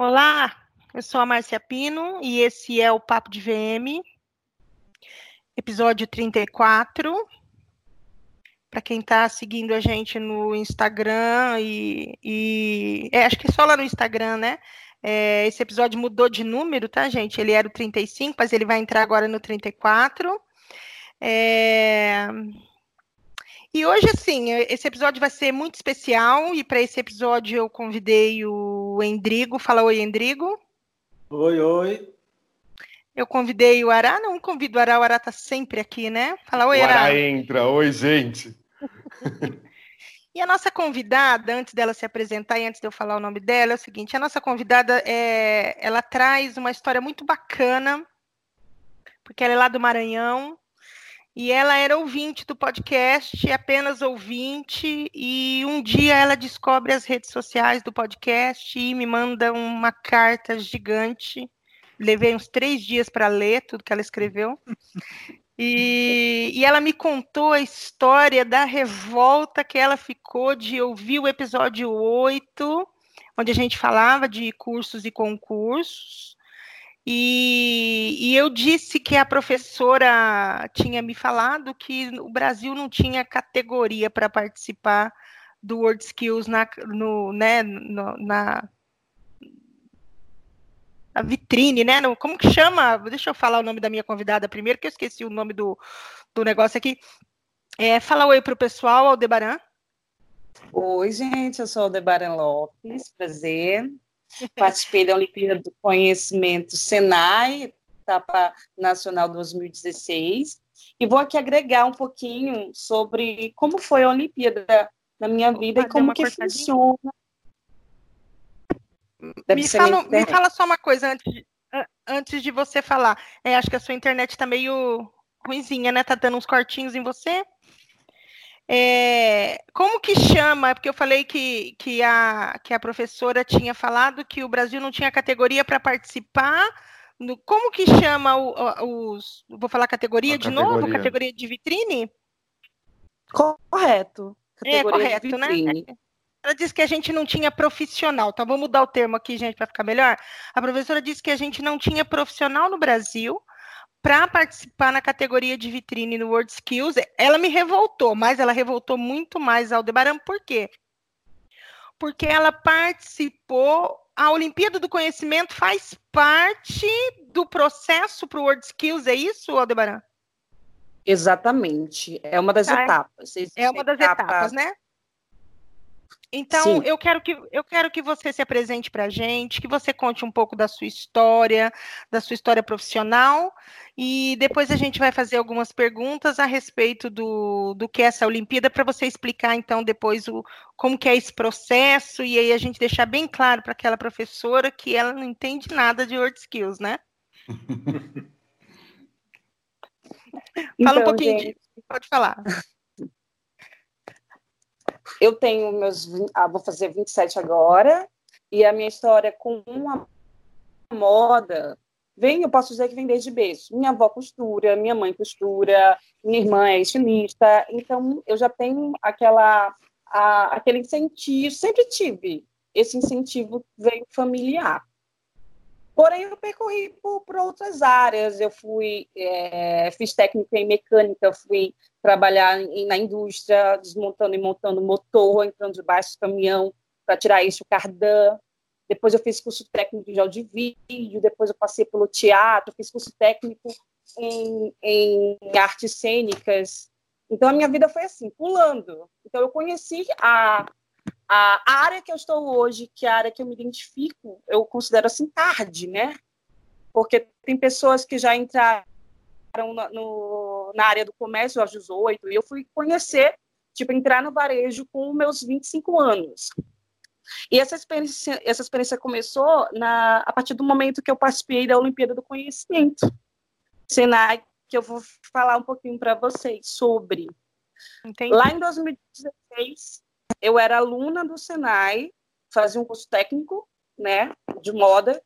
Olá, eu sou a Márcia Pino e esse é o Papo de VM, episódio 34. Para quem está seguindo a gente no Instagram e, e é, acho que é só lá no Instagram, né? É, esse episódio mudou de número, tá, gente? Ele era o 35, mas ele vai entrar agora no 34. É, e hoje, assim, esse episódio vai ser muito especial, e para esse episódio eu convidei o Endrigo. Fala oi, Endrigo. Oi, oi. Eu convidei o Ará, não convido o Ará, o Ará tá sempre aqui, né? Fala oi, Ará. O Ará entra, oi, gente. e a nossa convidada, antes dela se apresentar e antes de eu falar o nome dela, é o seguinte: a nossa convidada é, ela traz uma história muito bacana, porque ela é lá do Maranhão, e ela era ouvinte do podcast, apenas ouvinte, e um dia ela descobre as redes sociais do podcast e me manda uma carta gigante. Levei uns três dias para ler tudo que ela escreveu. E, e, ela me contou a história da revolta que ela ficou de ouvir o episódio 8, onde a gente falava de cursos e concursos. E, e, eu disse que a professora tinha me falado que o Brasil não tinha categoria para participar do World Skills na, no, né, no, na, na, vitrine, né? No, como que chama? Deixa eu falar o nome da minha convidada primeiro, que eu esqueci o nome do, do negócio aqui. É, fala oi para o pessoal, Aldebaran. Oi, gente, eu sou Aldebaran Lopes, prazer. Participei da Olimpíada do Conhecimento Senai, etapa nacional 2016, e vou aqui agregar um pouquinho sobre como foi a Olimpíada na minha vida e como que funciona. me fala, me fala, só uma coisa antes de, antes de você falar. É, acho que a sua internet está meio ruimzinha, né? Tá dando uns cortinhos em você? É, como que chama? Porque eu falei que, que, a, que a professora tinha falado que o Brasil não tinha categoria para participar. No, como que chama o, os. Vou falar categoria a de categoria. novo? Categoria de vitrine? Correto. É, categoria é correto, né? Ela disse que a gente não tinha profissional. Então, vamos mudar o termo aqui, gente, para ficar melhor. A professora disse que a gente não tinha profissional no Brasil para participar na categoria de vitrine no World Skills, ela me revoltou, mas ela revoltou muito mais Aldebaran, por quê? Porque ela participou, a Olimpíada do Conhecimento faz parte do processo para o World Skills, é isso, Aldebaran? Exatamente, é uma das tá. etapas. É uma das etapas, né? Então, eu quero, que, eu quero que você se apresente para a gente, que você conte um pouco da sua história, da sua história profissional, e depois a gente vai fazer algumas perguntas a respeito do, do que é essa Olimpíada, para você explicar, então, depois o, como que é esse processo, e aí a gente deixar bem claro para aquela professora que ela não entende nada de Word Skills, né? Fala um então, pouquinho, gente... pode falar eu tenho meus. Ah, vou fazer 27 agora, e a minha história com uma moda vem, eu posso dizer que vem desde berço. Minha avó costura, minha mãe costura, minha irmã é estilista, então eu já tenho aquela, a, aquele incentivo, sempre tive esse incentivo veio familiar. Porém, eu percorri por, por outras áreas. Eu fui, é, fiz técnica em mecânica, fui trabalhar em, na indústria, desmontando e montando motor, entrando debaixo do caminhão para tirar eixo cardan. Depois eu fiz curso técnico de áudio vídeo, depois eu passei pelo teatro, fiz curso técnico em, em artes cênicas. Então a minha vida foi assim, pulando. Então eu conheci a, a, área que eu estou hoje, que é a área que eu me identifico, eu considero assim tarde, né? Porque tem pessoas que já entraram na, no, na área do comércio aos 18, e eu fui conhecer, tipo, entrar no varejo com meus 25 anos. E essa experiência, essa experiência começou na, a partir do momento que eu participei da Olimpíada do Conhecimento, Senai, que eu vou falar um pouquinho para vocês sobre. Entendi. Lá em 2016, eu era aluna do Senai, fazia um curso técnico, né, de moda,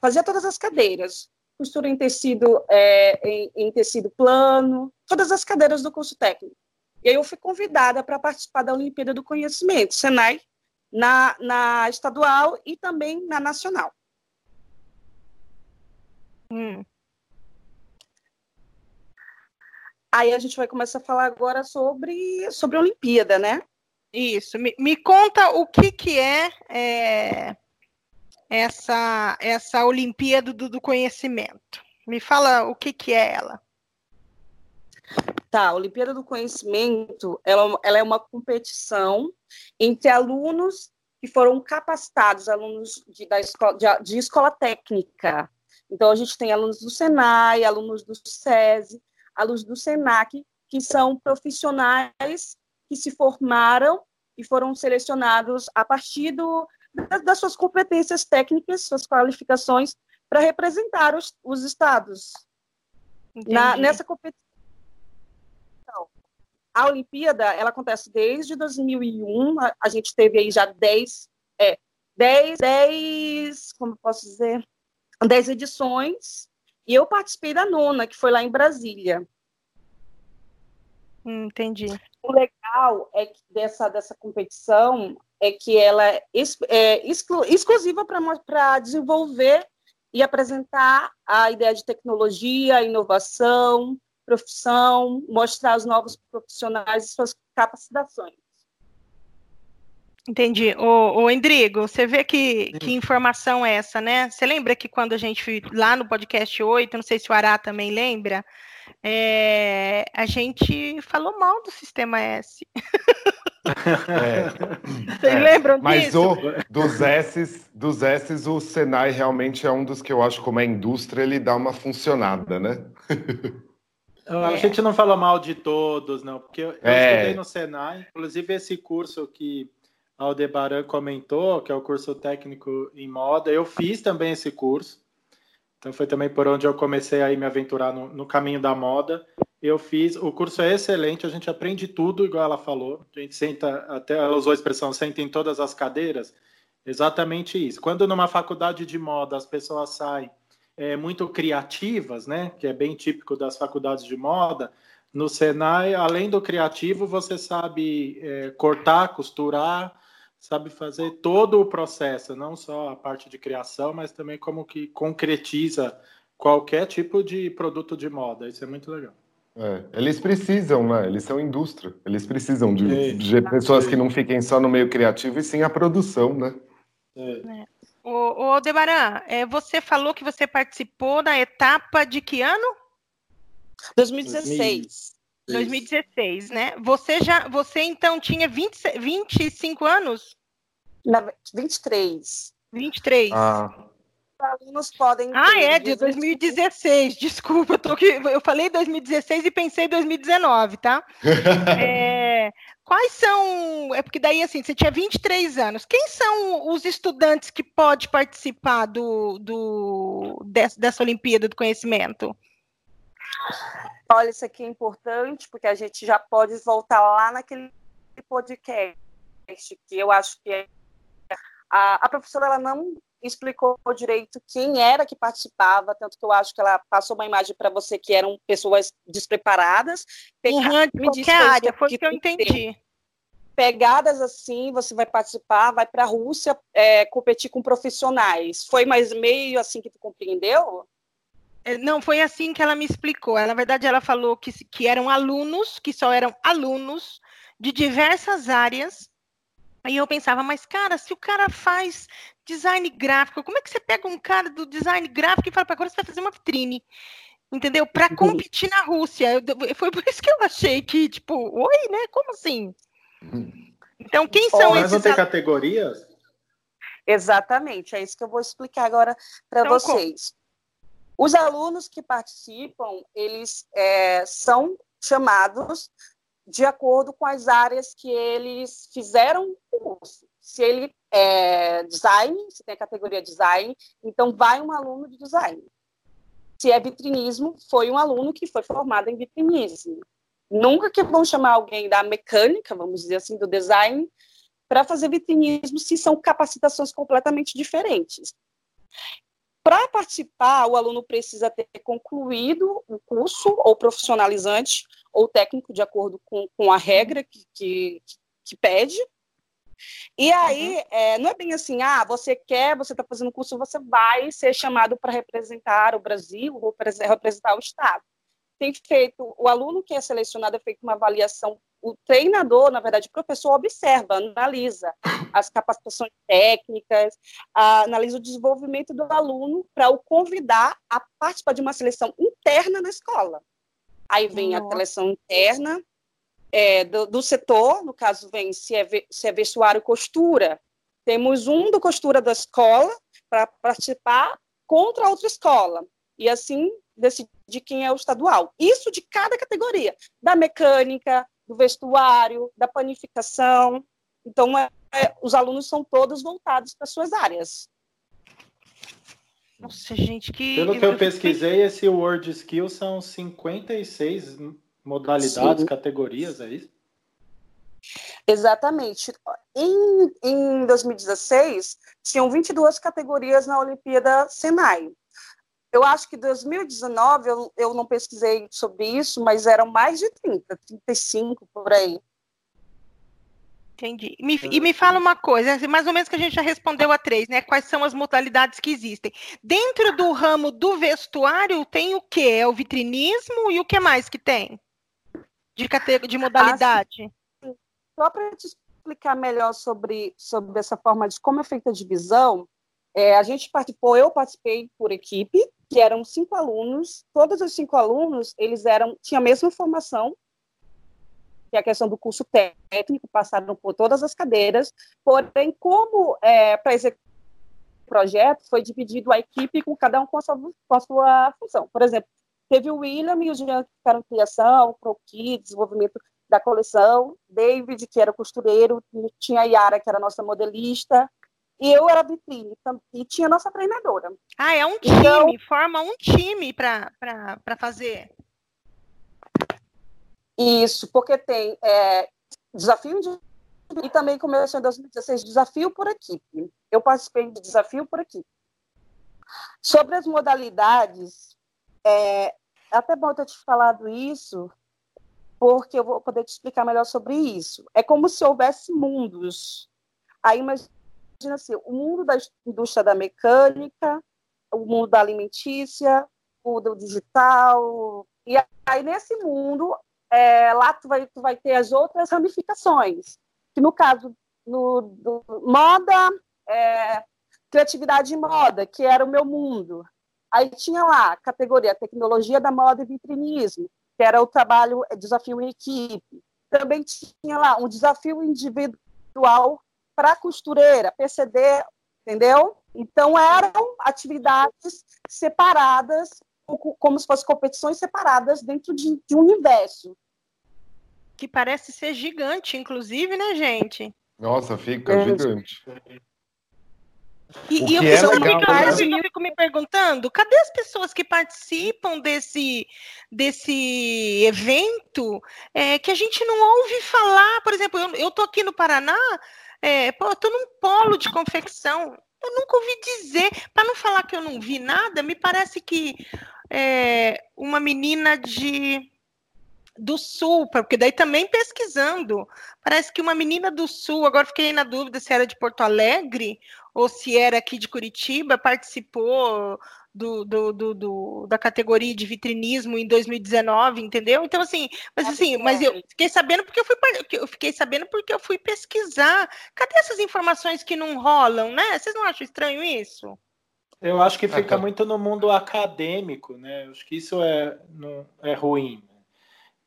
fazia todas as cadeiras, costura em tecido, é, em, em, tecido plano, todas as cadeiras do curso técnico. E aí eu fui convidada para participar da Olimpíada do Conhecimento, Senai, na, na estadual e também na nacional. Hum. Aí a gente vai começar a falar agora sobre, sobre a Olimpíada, né? Isso. Me, me conta o que, que é, é essa, essa Olimpíada do, do, Conhecimento. Me fala o que, que é ela. Tá, a Olimpíada do Conhecimento ela, ela é uma competição entre alunos que foram capacitados, alunos de, da escola, de, de escola técnica. Então, a gente tem alunos do Senai, alunos do SESI, alunos do SENAC, que são profissionais que se formaram e foram selecionados a partir do, das suas competências técnicas, suas qualificações, para representar os, os estados na, nessa competição. A Olimpíada, ela acontece desde 2001, a, a gente teve aí já 10, é, 10, 10, como posso dizer, 10 edições, e eu participei da nona, que foi lá em Brasília. Entendi. O legal é que dessa, dessa competição é que ela é, é exclu, exclusiva para desenvolver e apresentar a ideia de tecnologia, inovação, profissão, mostrar os novos profissionais e suas capacitações. Entendi. O, o Endrigo, você vê que, que informação é essa, né? Você lembra que quando a gente, lá no podcast 8, não sei se o Ará também lembra, é, a gente falou mal do sistema S. É. Vocês é. lembram Mas disso? Mas dos S, dos S, o Senai realmente é um dos que eu acho, como é indústria, ele dá uma funcionada, né? A é. gente não fala mal de todos, não, porque eu, eu é. estudei no Senai, inclusive esse curso que Aldebaran comentou, que é o curso técnico em moda, eu fiz também esse curso. Então foi também por onde eu comecei a me aventurar no, no, caminho da moda. Eu fiz, o curso é excelente, a gente aprende tudo, igual ela falou. A gente senta, até ela usou a expressão, senta em todas as cadeiras. Exatamente isso. Quando numa faculdade de moda as pessoas saem é, muito criativas, né, que é bem típico das faculdades de moda, no Senai, além do criativo, você sabe é, cortar, costurar, sabe fazer todo o processo, não só a parte de criação, mas também como que concretiza qualquer tipo de produto de moda. Isso é muito legal. É, eles precisam, né? Eles são indústria. Eles precisam de, de pessoas que não fiquem só no meio criativo e sim a produção, né? É. é. Ô, ô Debaran, é, você falou que você participou da etapa de que ano? 2016. 2016, né? Você já, você então tinha 20, 25 anos? Na, 23. 23. Ah. Os alunos podem. Ah, é, de 2016. Desculpa, eu, tô aqui, eu falei 2016 e pensei 2019, tá? é, quais são. É porque daí, assim, você tinha 23 anos. Quem são os estudantes que podem participar do, do, dessa Olimpíada do Conhecimento? Olha, isso aqui é importante, porque a gente já pode voltar lá naquele podcast, que eu acho que é, a, a professora ela não explicou direito quem era que participava, tanto que eu acho que ela passou uma imagem para você que eram pessoas despreparadas. Uhum, de me qualquer área, foi o que eu entendi. Pegadas assim, você vai participar, vai para a Rússia é, competir com profissionais. Foi mais meio assim que tu compreendeu? É, não, foi assim que ela me explicou. Na verdade, ela falou que, que eram alunos, que só eram alunos de diversas áreas. Aí eu pensava, mas cara, se o cara faz design gráfico, como é que você pega um cara do design gráfico e fala para agora você vai fazer uma vitrine? Entendeu? Para uhum. competir na Rússia. Eu, foi por isso que eu achei que, tipo, oi, né? Como assim? Então, quem são oh, esses? Mas não tem categorias? Exatamente, é isso que eu vou explicar agora para então, vocês. Como? Os alunos que participam, eles é, são chamados de acordo com as áreas que eles fizeram o curso. Se ele é design, se tem a categoria design, então vai um aluno de design. Se é vitrinismo, foi um aluno que foi formado em vitrinismo. Nunca que vão chamar alguém da mecânica, vamos dizer assim, do design, para fazer vitrinismo, se são capacitações completamente diferentes. Para participar, o aluno precisa ter concluído o curso ou profissionalizante ou técnico, de acordo com, com a regra que, que, que pede. E aí, uhum. é, não é bem assim, ah, você quer, você está fazendo curso, você vai ser chamado para representar o Brasil ou representar o Estado. Tem feito, o aluno que é selecionado é feito uma avaliação, o treinador, na verdade, o professor observa, analisa as capacitações técnicas, analisa o desenvolvimento do aluno para o convidar a participar de uma seleção interna na escola. Aí vem Nossa. a seleção interna, é, do, do, setor, no caso vem se é, se é vestuário costura, temos um do costura da escola para participar contra outra escola, e assim decidir quem é o estadual. Isso de cada categoria, da mecânica, do vestuário, da panificação. Então, é, é, os alunos são todos voltados para suas áreas. Nossa, gente, que. Pelo que eu pesquisei, esse Word Skill são 56 modalidades, Sim. categorias, é isso? Exatamente. Em, em 2016, tinham 22 categorias na Olimpíada Senai. Eu acho que 2019, eu, eu não pesquisei sobre isso, mas eram mais de 30, 35 por aí. Entendi. Me, e me fala uma coisa, assim, mais ou menos que a gente já respondeu a três, né? Quais são as modalidades que existem? Dentro do ramo do vestuário, tem o quê? É o vitrinismo e o que mais que tem? de, categoria, de modalidade? Ah, Só para te explicar melhor sobre, sobre essa forma de como é feita a divisão, é, a gente participou, eu participei por equipe, que eram cinco alunos, todos os cinco alunos, eles eram, tinham a mesma formação, que é a questão do curso técnico, passaram por todas as cadeiras, porém, como é, para executar o projeto, foi dividido a equipe com cada um com a sua, com a sua função. Por exemplo, Teve o William e o Jean que ficaram em criação, croquis, desenvolvimento da coleção, David, que era costureiro, tinha a Yara, que era nossa modelista, e eu era vitrine, e tinha nossa treinadora. Ah, é um time, então, forma um time para fazer. Isso, porque tem é, desafio de, e também começou em 2016, desafio por equipe. Eu participei de desafio por equipe. Sobre as modalidades, é, é até bom ter te falado isso, porque eu vou poder te explicar melhor sobre isso. É como se houvesse mundos. Aí imagina assim, o mundo da indústria da mecânica, o mundo da alimentícia, o do digital. E aí nesse mundo, é, lá tu vai, tu vai ter as outras ramificações. Que no caso no, do moda, é, criatividade e moda, que era o meu mundo. Aí tinha lá a categoria Tecnologia da Moda e Vitrinismo, que era o trabalho é, desafio em equipe. Também tinha lá um desafio individual para costureira, PCD, entendeu? Então eram atividades separadas, como se fossem competições separadas dentro de, de um universo. Que parece ser gigante, inclusive, né, gente? Nossa, fica é. gigante. E, e eu, é fico, legal, eu fico me perguntando, cadê as pessoas que participam desse, desse evento é, que a gente não ouve falar? Por exemplo, eu estou aqui no Paraná, é, estou num polo de confecção, eu nunca ouvi dizer, para não falar que eu não vi nada, me parece que é, uma menina de do Sul, porque daí também pesquisando, parece que uma menina do Sul, agora fiquei na dúvida se era de Porto Alegre ou se era aqui de Curitiba, participou do, do, do, do, da categoria de vitrinismo em 2019, entendeu? Então, assim, mas assim, mas eu fiquei sabendo porque eu fui eu fiquei sabendo porque eu fui pesquisar. Cadê essas informações que não rolam, né? Vocês não acham estranho isso? Eu acho que fica muito no mundo acadêmico, né? Eu acho que isso é, é ruim.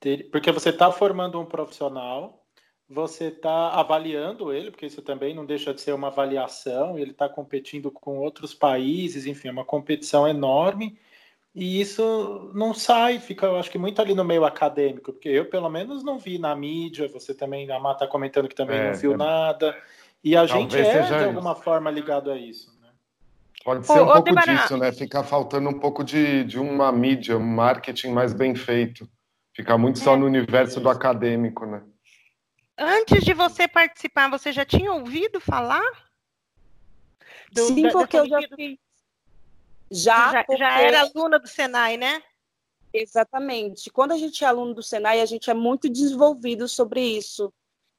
Né? Porque você está formando um profissional você está avaliando ele, porque isso também não deixa de ser uma avaliação, ele está competindo com outros países, enfim, é uma competição enorme, e isso não sai, fica, eu acho que muito ali no meio acadêmico, porque eu, pelo menos, não vi na mídia, você também, a Má está comentando que também é, não viu é... nada, e a gente é, de alguma isso. forma, ligado a isso. Né? Pode ser ô, um ô, pouco disso, né? Ficar faltando um pouco de, de uma mídia, um marketing mais bem feito. Ficar muito só é. no universo do acadêmico, né? Antes de você participar, você já tinha ouvido falar? Do, Sim, da, porque eu já fiz. Já, já, porque... já era aluna do Senai, né? Exatamente. Quando a gente é aluno do Senai, a gente é muito desenvolvido sobre isso.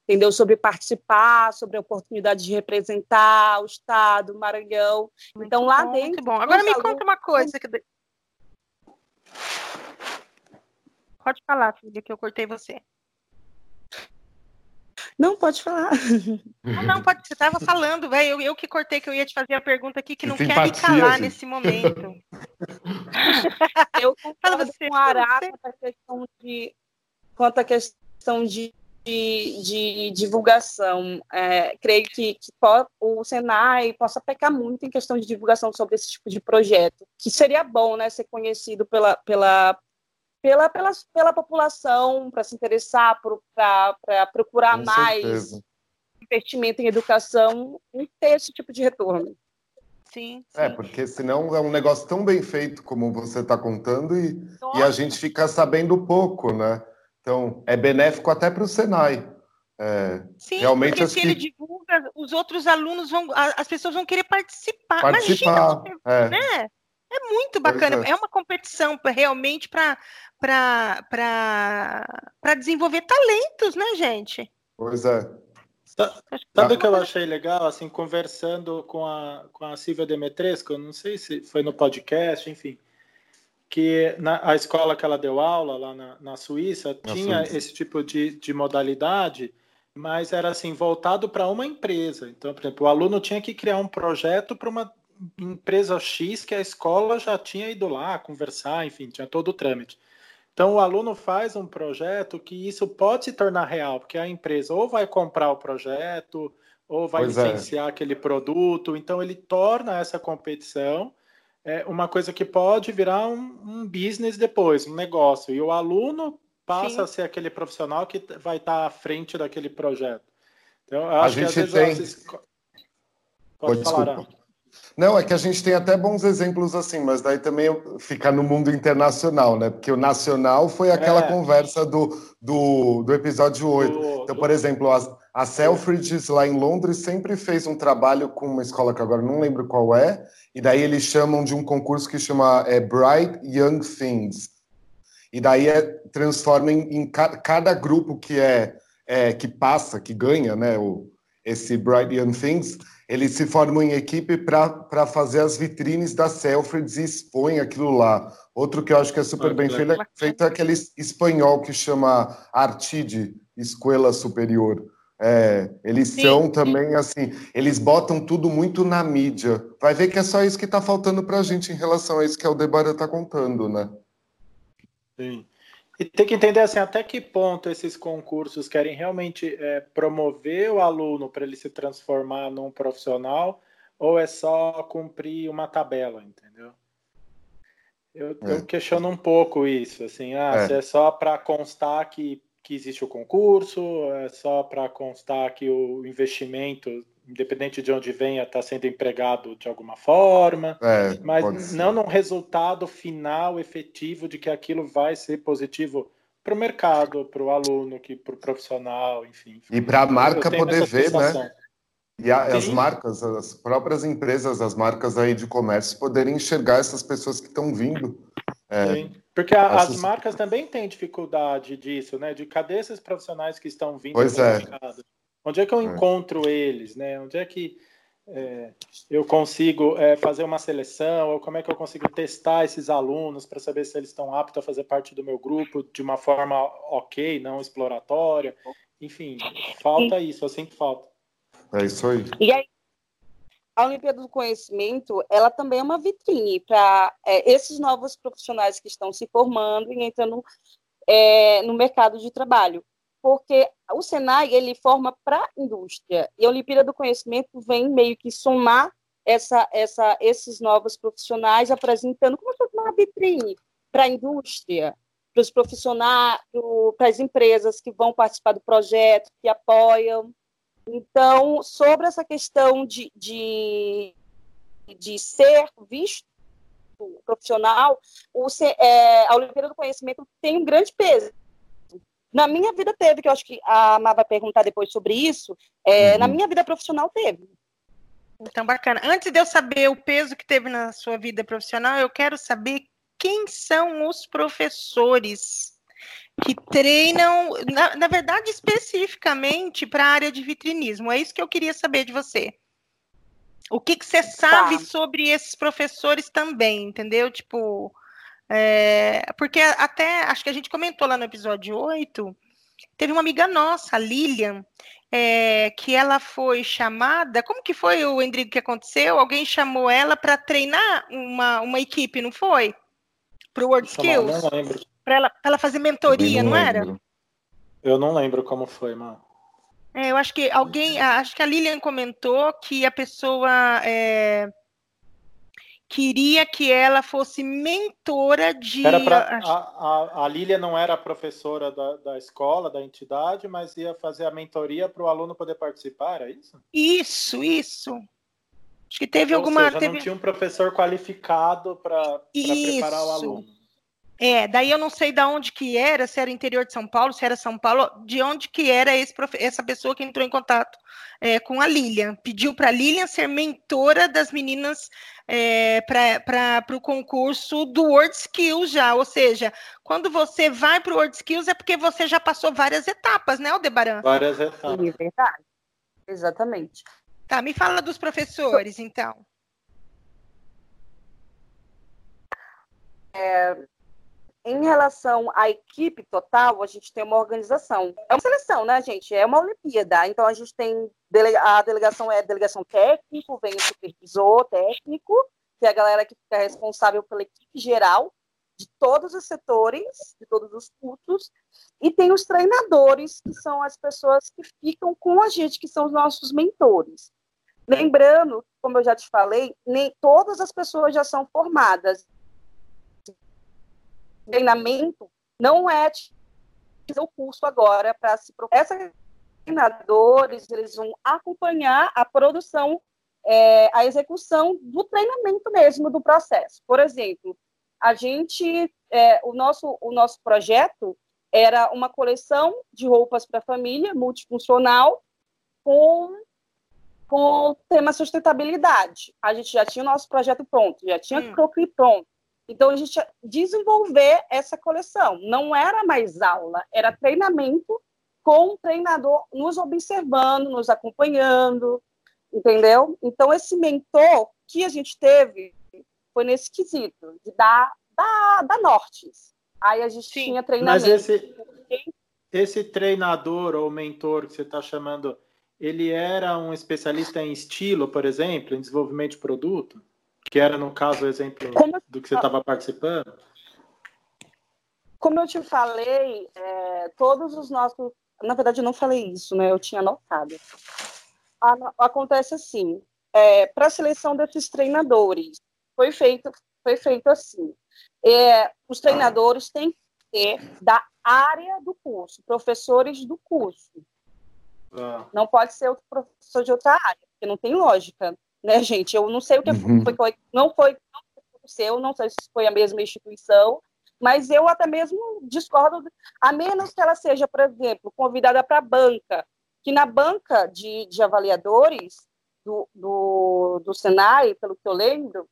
entendeu? Sobre participar, sobre a oportunidade de representar o Estado, o Maranhão. Muito então, lá bom, dentro. Muito bom. Agora me conta uma coisa. Que... Pode falar, filha, que eu cortei você. Não, pode falar. Não, não pode. Você estava falando, velho. Eu, eu, que cortei, que eu ia te fazer a pergunta aqui, que não Simpatia, quer me calar gente. nesse momento. eu concordo você, com a Ará quanto à questão de, quanto à questão de, de, de divulgação. É, creio que, que o Senai possa pecar muito em questão de divulgação sobre esse tipo de projeto, que seria bom né, ser conhecido pela, pela, pela, pela, pela população, para se interessar, para procurar Com mais certeza. investimento em educação e ter esse tipo de retorno. Sim, é, sim. É, porque senão é um negócio tão bem feito como você está contando e, e a gente fica sabendo pouco, né? Então, é benéfico até para o Senai. É, Sim, realmente porque se que... ele divulga, os outros alunos vão, as pessoas vão querer participar. Participar, Imagina, é. né? É muito bacana, é. é. uma competição realmente para desenvolver talentos, né, gente? Pois é. Sabe o que eu achei legal, assim, conversando com a, com a Silvia Demetresco, não sei se foi no podcast, enfim, que na, a escola que ela deu aula lá na, na Suíça na tinha Suíça. esse tipo de, de modalidade, mas era assim, voltado para uma empresa. Então, por exemplo, o aluno tinha que criar um projeto para uma empresa X que a escola já tinha ido lá conversar, enfim, tinha todo o trâmite. Então, o aluno faz um projeto que isso pode se tornar real, porque a empresa ou vai comprar o projeto, ou vai pois é. licenciar é. aquele produto. Então, ele torna essa competição é, uma coisa que pode virar um, um business depois, um negócio. E o aluno passa Sim. a ser aquele profissional que vai estar à frente daquele projeto. Então, eu acho a gente que às vezes. Tem... Pode, Pode falar. Não, é que a gente tem até bons exemplos assim, mas daí também fica no mundo internacional, né? Porque o nacional foi aquela é. conversa do, do, do episódio 8. Do, então, por exemplo, a, a Selfridges lá em Londres sempre fez um trabalho com uma escola que agora não lembro qual é, e daí eles chamam de um concurso que chama é, Bright Young Things. E daí é, transforma em, em ca, cada grupo que é, é, que passa, que ganha, né? O, esse Bright Young Things eles se formam em equipe para fazer as vitrines da Selfridges e expõem aquilo lá. Outro que eu acho que é super ah, bem feito, é, feito é aquele espanhol que chama Artide, Escola Superior. É, eles sim, são também assim, eles botam tudo muito na mídia. Vai ver que é só isso que está faltando para a gente em relação a isso que o Debara está contando, né? Sim. E tem que entender assim, até que ponto esses concursos querem realmente é, promover o aluno para ele se transformar num profissional ou é só cumprir uma tabela, entendeu? Eu, é. eu questiono um pouco isso, assim, ah, é. se é só para constar que, que existe o concurso, é só para constar que o investimento independente de onde venha, está sendo empregado de alguma forma, é, mas não num resultado final efetivo de que aquilo vai ser positivo para o mercado, para o aluno, para o profissional, enfim. E para a marca poder ver, né? E a, as marcas, as próprias empresas, as marcas aí de comércio poderem enxergar essas pessoas que estão vindo. É, Sim, porque a, essas... as marcas também têm dificuldade disso, né? De cadê esses profissionais que estão vindo pois é. mercado? Onde é que eu é. encontro eles, né? Onde é que é, eu consigo é, fazer uma seleção, ou como é que eu consigo testar esses alunos para saber se eles estão aptos a fazer parte do meu grupo de uma forma ok, não exploratória. Enfim, falta isso, assim que falta. É isso aí. E aí, a Olimpíada do Conhecimento, ela também é uma vitrine para é, esses novos profissionais que estão se formando e entrando é, no mercado de trabalho porque o Senai ele forma para a indústria e a Olimpíada do Conhecimento vem meio que somar essa, essa, esses novos profissionais apresentando como se fosse uma vitrine para a indústria, para os profissionais, para as empresas que vão participar do projeto, que apoiam. Então, sobre essa questão de, de, de ser visto profissional, o, é, a Olimpíada do Conhecimento tem um grande peso na minha vida teve, que eu acho que a Má vai perguntar depois sobre isso. É, uhum. Na minha vida profissional teve. Então, bacana. Antes de eu saber o peso que teve na sua vida profissional, eu quero saber quem são os professores que treinam, na, na verdade, especificamente para a área de vitrinismo. É isso que eu queria saber de você. O que, que você sabe tá. sobre esses professores também, entendeu? Tipo, é, porque até acho que a gente comentou lá no episódio 8, teve uma amiga nossa, a Lilian, é, que ela foi chamada. Como que foi o Endrigo que aconteceu? Alguém chamou ela para treinar uma, uma equipe, não foi? Para o World Skills? Não lembro. Para ela, ela fazer mentoria, não, não era? Eu não lembro como foi, mano. É, eu acho que alguém, acho que a Lilian comentou que a pessoa é, queria que ela fosse mentora de. Era pra, a, a, a Lília não era professora da, da escola, da entidade, mas ia fazer a mentoria para o aluno poder participar, é isso? Isso, isso. Acho que teve Ou alguma. Seja, teve... não tinha um professor qualificado para preparar o aluno. É, daí eu não sei de onde que era, se era interior de São Paulo, se era São Paulo, de onde que era esse, essa pessoa que entrou em contato é, com a Lilian. Pediu para a Lilian ser mentora das meninas é, para o concurso do World Skills já. Ou seja, quando você vai para o World Skills é porque você já passou várias etapas, né, Aldebaran? Várias etapas. É verdade. Exatamente. Tá, me fala dos professores, então. É, em relação à equipe total, a gente tem uma organização. É uma seleção, né, gente? É uma Olimpíada. Então, a gente tem. A delegação é a delegação técnico, vem o supervisor técnico, que é a galera que fica responsável pela equipe geral de todos os setores, de todos os cursos, e tem os treinadores, que são as pessoas que ficam com a gente, que são os nossos mentores. Lembrando, como eu já te falei, nem todas as pessoas já são formadas treinamento não é o curso agora para se Essas treinadores eles vão acompanhar a produção, é, a execução do treinamento mesmo do processo. Por exemplo, a gente, é, o nosso o nosso projeto era uma coleção de roupas para família multifuncional com com o tema sustentabilidade. A gente já tinha o nosso projeto pronto, já tinha hum. croquis pronto, então, a gente desenvolver essa coleção. Não era mais aula, era treinamento com o treinador nos observando, nos acompanhando, entendeu? Então, esse mentor que a gente teve foi nesse quesito, de dar, da, da Nortes. Aí a gente Sim, tinha treinamento. Mas esse, esse treinador ou mentor que você está chamando, ele era um especialista em estilo, por exemplo, em desenvolvimento de produto? Que era, no caso, o exemplo Como... do que você estava participando? Como eu te falei, é, todos os nossos. Na verdade, eu não falei isso, né? Eu tinha anotado. Acontece assim: é, para a seleção desses treinadores, foi feito, foi feito assim. É, os treinadores têm que ser da área do curso, professores do curso. Ah. Não pode ser outro professor de outra área, porque não tem lógica né, gente? Eu não sei o que uhum. foi, foi, não foi, não aconteceu, não sei se foi a mesma instituição, mas eu até mesmo discordo, a menos que ela seja, por exemplo, convidada para a banca, que na banca de, de avaliadores do, do, do Senai, pelo que eu lembro,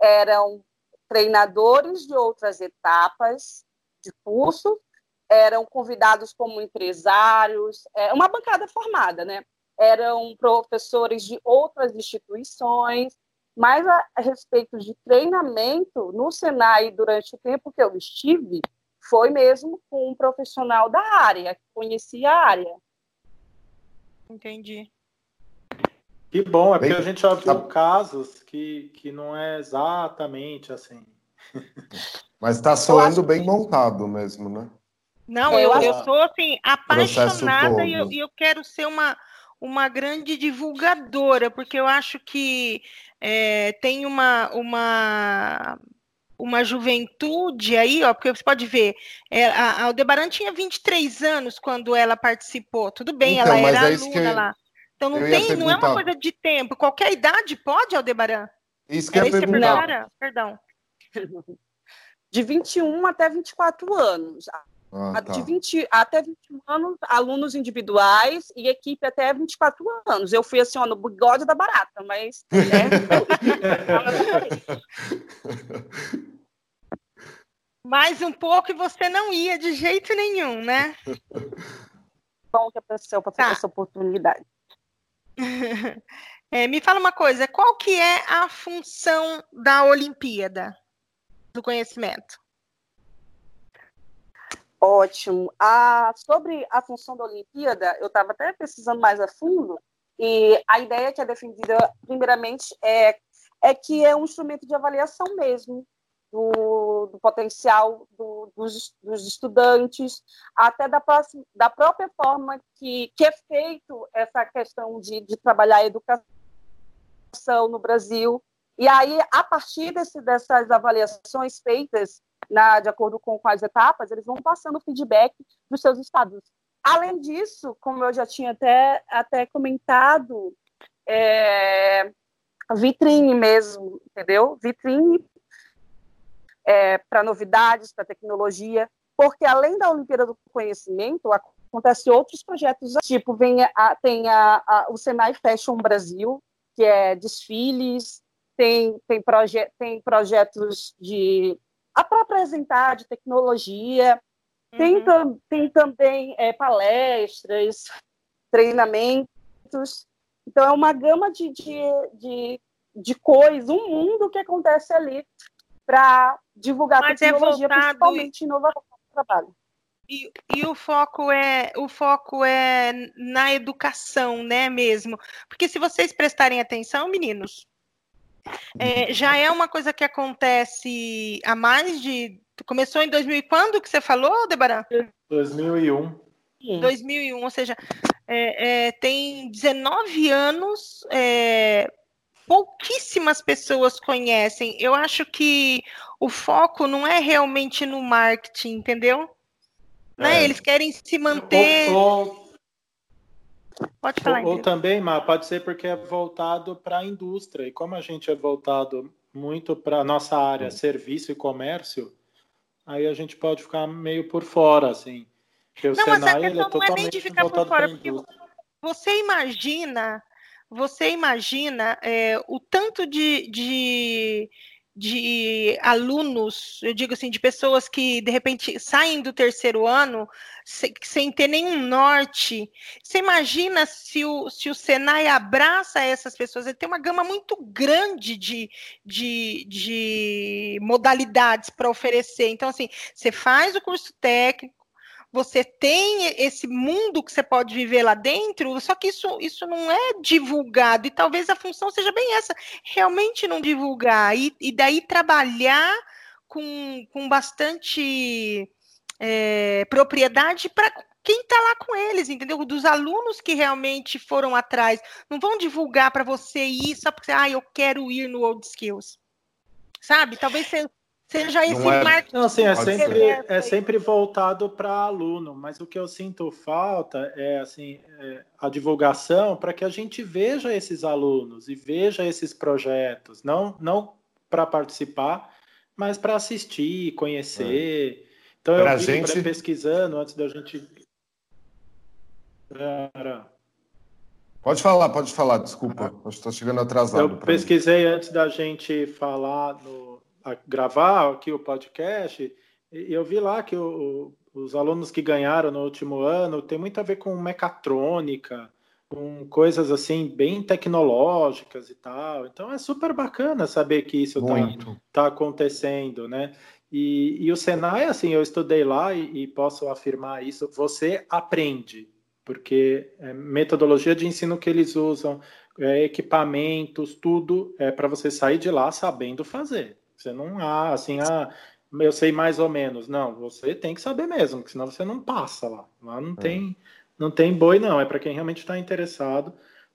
eram treinadores de outras etapas de curso, eram convidados como empresários, é uma bancada formada, né? Eram professores de outras instituições, mas a, a respeito de treinamento no Senai durante o tempo que eu estive, foi mesmo com um profissional da área, que conhecia a área. Entendi. Que bom, é porque a gente já viu tá. casos que, que não é exatamente assim. Mas está soando bem montado mesmo, né? Não, eu, eu sou assim, apaixonada e eu, eu quero ser uma, uma grande divulgadora, porque eu acho que é, tem uma, uma, uma juventude aí, ó, porque você pode ver, é, a Aldebaran tinha 23 anos quando ela participou, tudo bem, então, ela era é aluna lá. Então não, tem, não é uma coisa de tempo, qualquer idade pode, Aldebaran? Isso que eu ia perguntar. Perdão. De 21 até 24 anos. Ah, tá. de 20, até 21 anos, alunos individuais e equipe até 24 anos. Eu fui assim, ó, no bigode da barata, mas. Né? Mais um pouco e você não ia de jeito nenhum, né? Bom que apareceu para ter tá. essa oportunidade. É, me fala uma coisa, qual que é a função da Olimpíada do conhecimento? Ótimo. A, sobre a função da Olimpíada, eu estava até pesquisando mais a fundo, e a ideia que é defendida, primeiramente, é, é que é um instrumento de avaliação mesmo do, do potencial do, dos, dos, estudantes, até da, da própria forma que, que é feito essa questão de, de trabalhar a educação no Brasil. E aí, a partir desse, dessas avaliações feitas na, de acordo com, com as etapas, eles vão passando feedback dos seus estados. Além disso, como eu já tinha até, até comentado, é, vitrine mesmo, entendeu? Vitrine é, para novidades, para tecnologia, porque além da Olimpíada do Conhecimento, acontece outros projetos, tipo vem a, tem a, a, o Senai Fashion Brasil, que é desfiles, tem, tem, proje tem projetos de a própria apresentar de tecnologia, uhum. tem, tam, tem também é, palestras, treinamentos. Então, é uma gama de, de, de, de coisas, um mundo que acontece ali para divulgar Mas é tecnologia, é principalmente e... inovação do trabalho. E, e, o foco é o foco é na educação, né, mesmo? Porque se vocês prestarem atenção, meninos, é, já é uma coisa que acontece há mais de começou em 2000 e quando que você falou, Debaran? 2001. 2001, ou seja, é, é, tem 19 anos é, pouquíssimas pessoas conhecem. Eu acho que o foco não é realmente no marketing, entendeu? Né? É. Eles querem se manter. Ou, ou, pode falar. Ou, ou também, Mar, pode ser porque é voltado para a indústria. E como a gente é voltado muito para a nossa área, serviço e comércio, aí a gente pode ficar meio por fora, assim. Porque o não, Senai, mas a questão é não é nem de ficar por fora, porque você imagina você imagina é, o tanto de, de, de, alunos, eu digo assim, de pessoas que de repente saem do terceiro ano sem, sem ter nenhum norte. Você imagina se o, se o Senai abraça essas pessoas? Ele tem uma gama muito grande de, de, de modalidades para oferecer. Então, assim, você faz o curso técnico você tem esse mundo que você pode viver lá dentro, só que isso, isso não é divulgado, e talvez a função seja bem essa, realmente não divulgar, e, e daí trabalhar com, com bastante é, propriedade para quem está lá com eles, entendeu? Dos alunos que realmente foram atrás, não vão divulgar para você ir só porque, ah, eu quero ir no Old Skills, sabe? Talvez você seja esse não é... marketing. Não, assim, é sempre, é sempre voltado para aluno, mas o que eu sinto falta é assim é a divulgação para que a gente veja esses alunos e veja esses projetos, não, não para participar, mas para assistir, conhecer. É. Então eu vi gente... pesquisando antes da gente. Pode falar, pode falar, desculpa. Estou chegando atrasado. Eu pesquisei mim. antes da gente falar no, a gravar aqui o podcast, e eu vi lá que o, os alunos que ganharam no último ano tem muito a ver com mecatrônica, com coisas assim bem tecnológicas e tal. Então é super bacana saber que isso está tá acontecendo, né? E, e, o Senai, assim, eu estudei lá e, e posso afirmar isso. Você aprende, porque é metodologia de ensino que eles usam, é, equipamentos, tudo é para você sair de lá sabendo fazer. Você não há, assim, ah, eu sei mais ou menos. Não, você tem que saber mesmo, porque senão você não passa lá. Lá não, é. tem, não tem boi, não. É para quem realmente está interessado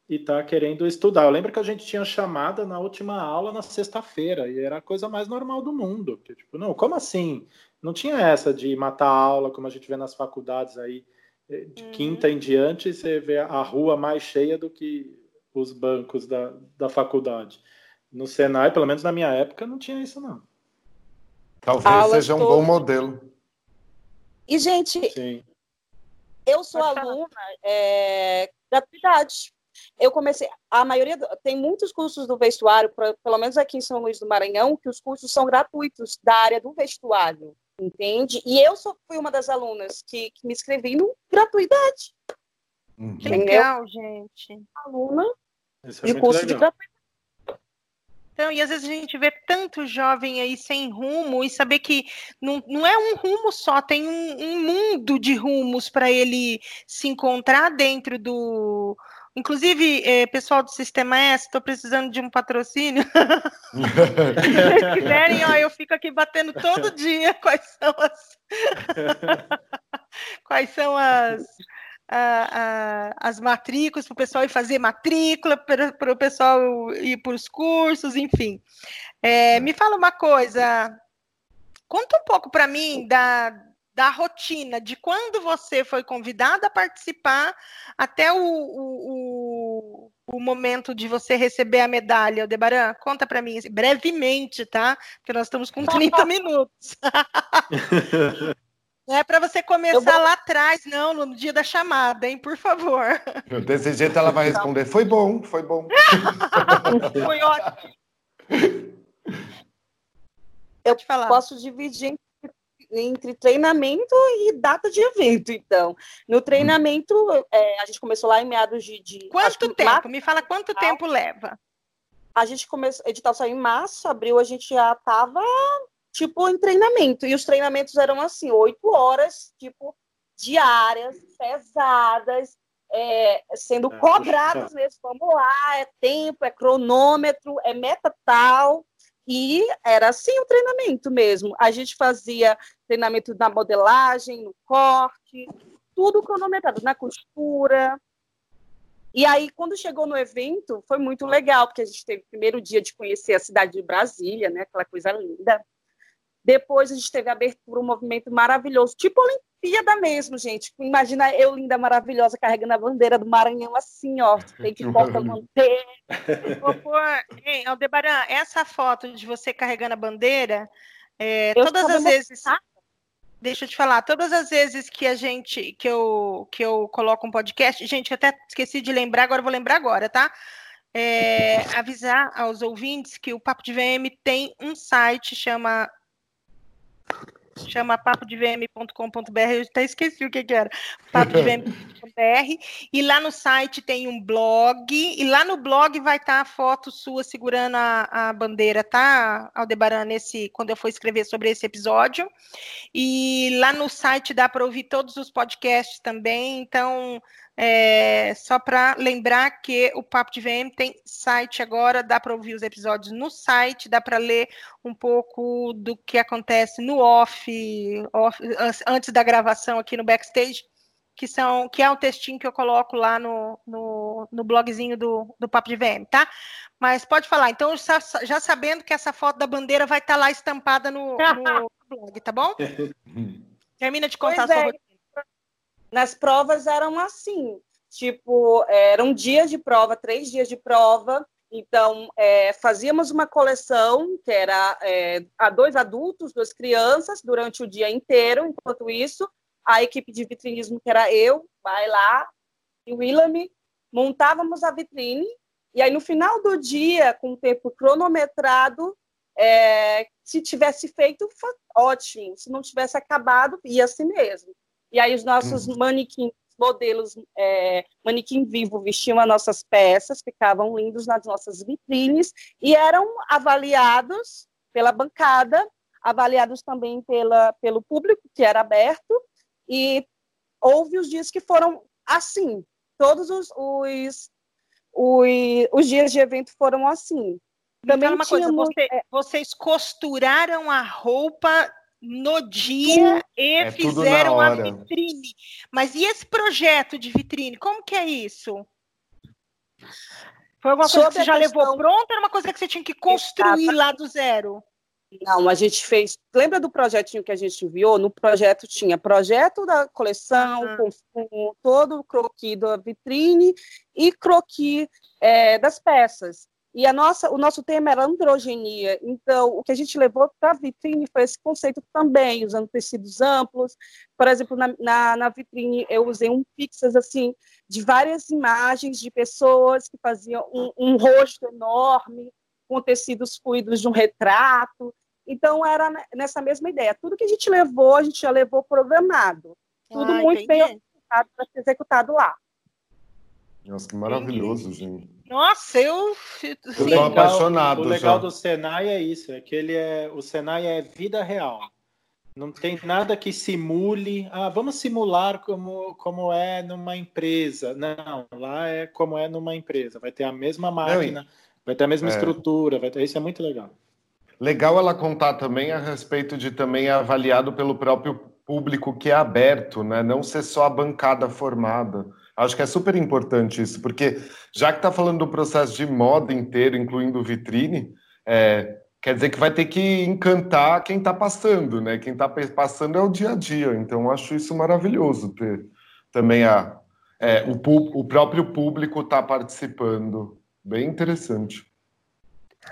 e está querendo estudar. Eu lembro que a gente tinha chamada na última aula na sexta-feira, e era a coisa mais normal do mundo. Porque, tipo, não, como assim? Não tinha essa de matar a aula, como a gente vê nas faculdades aí, eh, de uhum. quinta em diante, você vê a rua mais cheia do que os bancos da, da faculdade. No Senai, pelo menos na minha época, não tinha isso, não. Talvez seja um bom modelo. E, gente, Sim. eu sou Pode aluna é, gratuidade. Eu comecei, a maioria, tem muitos cursos do vestuário, pelo menos aqui em São Luís do Maranhão, que os cursos são gratuitos da área do vestuário. entende? E eu só fui uma das alunas que, que me inscrevi no gratuidade. Uhum. Que legal, gente. Aluna é de curso legal. de gratuidade. Então, e às vezes a gente vê tanto jovem aí sem rumo e saber que não, não é um rumo só, tem um, um mundo de rumos para ele se encontrar dentro do. Inclusive, eh, pessoal do Sistema S, estou precisando de um patrocínio. Se vocês quiserem, ó, eu fico aqui batendo todo dia quais são as. quais são as a, a, as matrículas para o pessoal ir fazer matrícula, para o pessoal ir para os cursos, enfim. É, me fala uma coisa, conta um pouco para mim da, da rotina, de quando você foi convidada a participar até o, o, o, momento de você receber a medalha, Aldebaran. Conta para mim, brevemente, tá? Porque nós estamos com 30 minutos. Não é para você começar vou... lá atrás, não, no dia da chamada, hein? Por favor. Desse jeito ela vai responder: foi bom, foi bom. foi ótimo. Eu te falar. posso dividir entre treinamento e data de evento, então. No treinamento, é, a gente começou lá em meados de. de quanto tempo? Lá... Me fala quanto tempo leva. A gente começou, edital saiu em março, abril a gente já estava tipo, em treinamento. E os treinamentos eram assim, oito horas, tipo, diárias, pesadas, é, sendo é, cobradas mesmo. Vamos lá, é tempo, é cronômetro, é meta tal. E era assim o treinamento mesmo. A gente fazia treinamento na modelagem, no corte, tudo cronometrado, na costura. E aí, quando chegou no evento, foi muito legal, porque a gente teve o primeiro dia de conhecer a cidade de Brasília, né? Aquela coisa linda. Depois a gente teve a abertura, um movimento maravilhoso, tipo Olimpíada mesmo, gente. Imagina eu, linda, maravilhosa, carregando a bandeira do Maranhão assim, ó. Tem que porta-manter. Hein, Aldebaran, essa foto de você carregando a bandeira, é, todas as vezes. Deixa eu te falar, todas as vezes que a gente, que eu, que eu coloco um podcast, gente, eu até esqueci de lembrar, agora vou lembrar agora, tá? É, avisar aos ouvintes que o Papo de VM tem um site, chama chama papodvm.com.br, eu até esqueci o que, que era, papodvm.com.br, e lá no site tem um blog, e lá no blog vai estar tá a foto sua segurando a, a bandeira, tá, Aldebaran, nesse, quando eu for escrever sobre esse episódio, e lá no site dá para ouvir todos os podcasts também, então é, só para lembrar que o Papo de VM tem site agora, dá para ouvir os episódios no site, dá para ler um pouco do que acontece no off, off, antes da gravação aqui no backstage, que são que é um textinho que eu coloco lá no, no, no blogzinho do, do Papo de VM, tá? Mas pode falar. Então, já, já sabendo que essa foto da bandeira vai estar tá lá estampada no, no blog, tá bom? Termina de contar pois a sua é. Nas provas eram assim, tipo, eram dias de prova, três dias de prova, então, é, fazíamos uma coleção que era é, a dois adultos, duas crianças, durante o dia inteiro. Enquanto isso, a equipe de vitrinismo, que era eu, vai lá, e o William, montávamos a vitrine. E aí, no final do dia, com o tempo cronometrado, é, se tivesse feito, ótimo. Se não tivesse acabado, ia assim mesmo. E aí os nossos uhum. manequins, modelos é, manequim vivo vestiam as nossas peças, ficavam lindos nas nossas vitrines e eram avaliados pela bancada, avaliados também pela, pelo público, que era aberto, e houve os dias que foram assim, todos os, os, os, os dias de evento foram assim. Também uma coisa, você, é, vocês costuraram a roupa no dia e é fizeram a vitrine. Mas e esse projeto de vitrine? Como que é isso? Foi alguma coisa que você já questão... levou pronta? Era uma coisa que você tinha que construir Exato. lá do zero? Não, a gente fez. Lembra do projetinho que a gente enviou? No projeto tinha projeto da coleção, uhum. com, com, todo o croquis da vitrine e croquis é, das peças. E a nossa, o nosso tema era androgenia. Então, o que a gente levou para a vitrine foi esse conceito também, usando tecidos amplos. Por exemplo, na, na, na vitrine eu usei um pixels assim de várias imagens de pessoas que faziam um, um rosto enorme com tecidos fluidos de um retrato. Então, era nessa mesma ideia. Tudo que a gente levou, a gente já levou programado. Tudo ah, muito entendi. bem para ser executado lá. Nossa, que maravilhoso, gente. Nossa, eu estou apaixonado. O legal já. do Senai é isso, é que ele é o Senai é vida real. Não tem nada que simule. Ah, vamos simular como, como é numa empresa. Não, lá é como é numa empresa. Vai ter a mesma máquina, Não, vai ter a mesma é. estrutura. Vai ter... Isso é muito legal. Legal ela contar também a respeito de também avaliado pelo próprio público que é aberto, né? Não ser só a bancada formada. Acho que é super importante isso, porque já que está falando do processo de moda inteiro, incluindo vitrine, é, quer dizer que vai ter que encantar quem está passando, né? Quem está passando é o dia a dia. Então, acho isso maravilhoso ter também a, é, o, o, próprio público está participando. Bem interessante.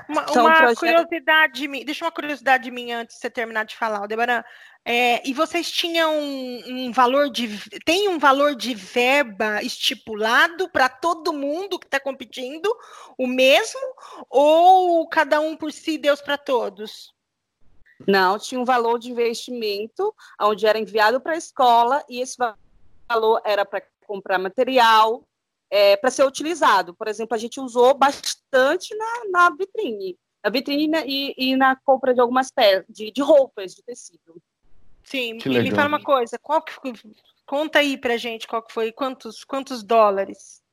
Uma, uma curiosidade, deixa uma curiosidade minha antes de você terminar de falar, Aldebaran. É, e vocês tinham um, um, valor de. Tem um valor de verba estipulado para todo mundo que está competindo, o mesmo? Ou cada um por si, Deus para todos? Não, tinha um valor de investimento, onde era enviado para a escola, e esse valor era para comprar material, é, para ser utilizado. Por exemplo, a gente usou bastante na, na vitrine. Na vitrine e, e, na compra de algumas peças, de, de roupas de tecido. Sim, que me fala uma coisa, qual que conta aí pra gente qual que foi, quantos, quantos dólares?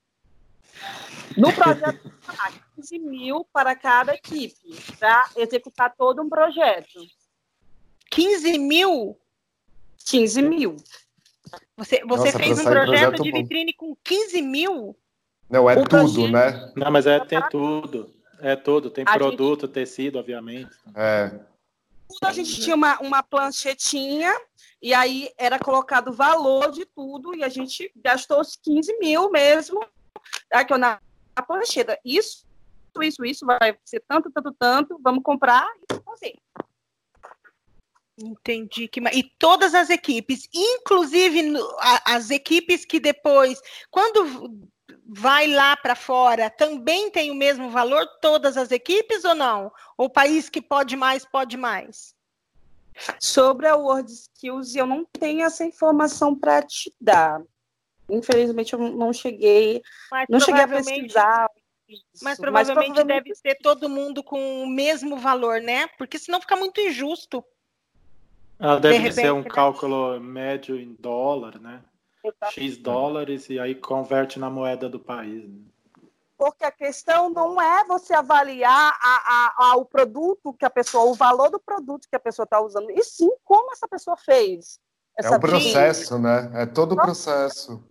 No projeto, 15 mil para cada equipe, para executar todo um projeto. 15 mil? 15 mil. Você, você Nossa, fez um projeto, projeto, de vitrine com 15 mil? Não, é tudo, projeto... né? Não, mas é ter tudo. É tudo. Tem a produto, gente... tecido, obviamente. É tudo a gente tinha uma, uma planchetinha e aí era colocado o valor de tudo e a gente gastou os 15 mil mesmo aqui na, na plancheta. Isso, isso, isso vai ser tanto, tanto, tanto, vamos comprar e fazer. Entendi. Que... E todas as equipes, inclusive as equipes que depois, quando vai lá para fora também tem o mesmo valor todas as equipes ou não? Ou o país que pode mais pode mais? Sobre a Word Skills, eu não tenho essa informação para te dar. Infelizmente, eu não cheguei, mas não cheguei a pesquisar. Isso. Mas provavelmente, mas provavelmente deve ser todo mundo com o mesmo valor, né? Porque senão fica muito injusto. Ah, deve de repente, ser um né? cálculo médio em dólar, né? X dólares e aí converte na moeda do país. Né? Porque a questão não é você avaliar a, a, a, o produto que a pessoa, o valor do produto que a pessoa está usando, e sim como essa pessoa fez. é o processo, vida. né? É todo o processo.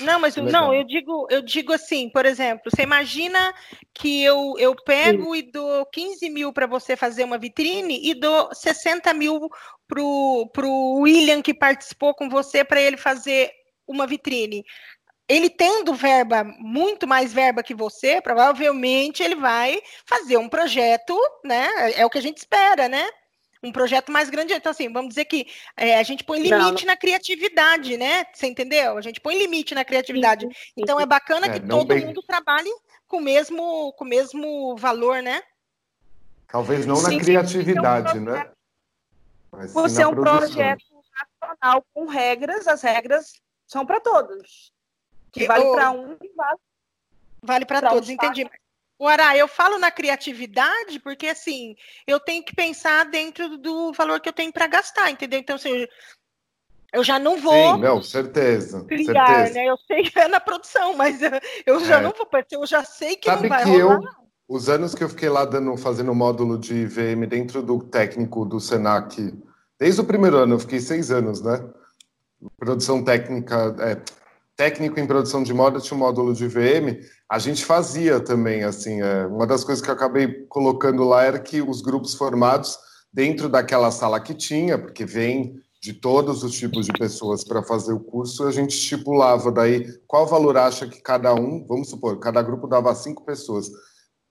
Não, mas não, eu digo, eu digo assim, por exemplo, você imagina que eu, eu pego Sim. e dou 15 mil para você fazer uma vitrine e dou 60 mil pro, pro William que participou com você para ele fazer uma vitrine. Ele tendo verba, muito mais verba que você, provavelmente ele vai fazer um projeto, né? É o que a gente espera, né? Um projeto mais grande. Então, assim, vamos dizer que é, a gente põe limite não, não. na criatividade, né? Você entendeu? A gente põe limite na criatividade. Sim, sim, então, é bacana é, que todo bem... mundo trabalhe com o mesmo, com o mesmo valor, né? Talvez não na criatividade, um né? Mas Você é um projeto nacional com regras, as regras são para todos. Que vale para um e vale, vale para todos, entendi. O Ará, eu falo na criatividade porque, assim, eu tenho que pensar dentro do valor que eu tenho para gastar, entendeu? Então, assim, eu já não vou. Sim, não, certeza. Criar, certeza. né? Eu sei que é na produção, mas eu já é. não vou, eu já sei que Sabe não vai que rolar. Eu, os anos que eu fiquei lá dando, fazendo módulo de VM dentro do técnico do Senac, desde o primeiro ano, eu fiquei seis anos, né? Produção técnica, é, técnico em produção de moda tinha um módulo de VM, a gente fazia também, assim, é, uma das coisas que eu acabei colocando lá era que os grupos formados dentro daquela sala que tinha, porque vem de todos os tipos de pessoas para fazer o curso, a gente estipulava daí qual valor acha que cada um, vamos supor, cada grupo dava cinco pessoas,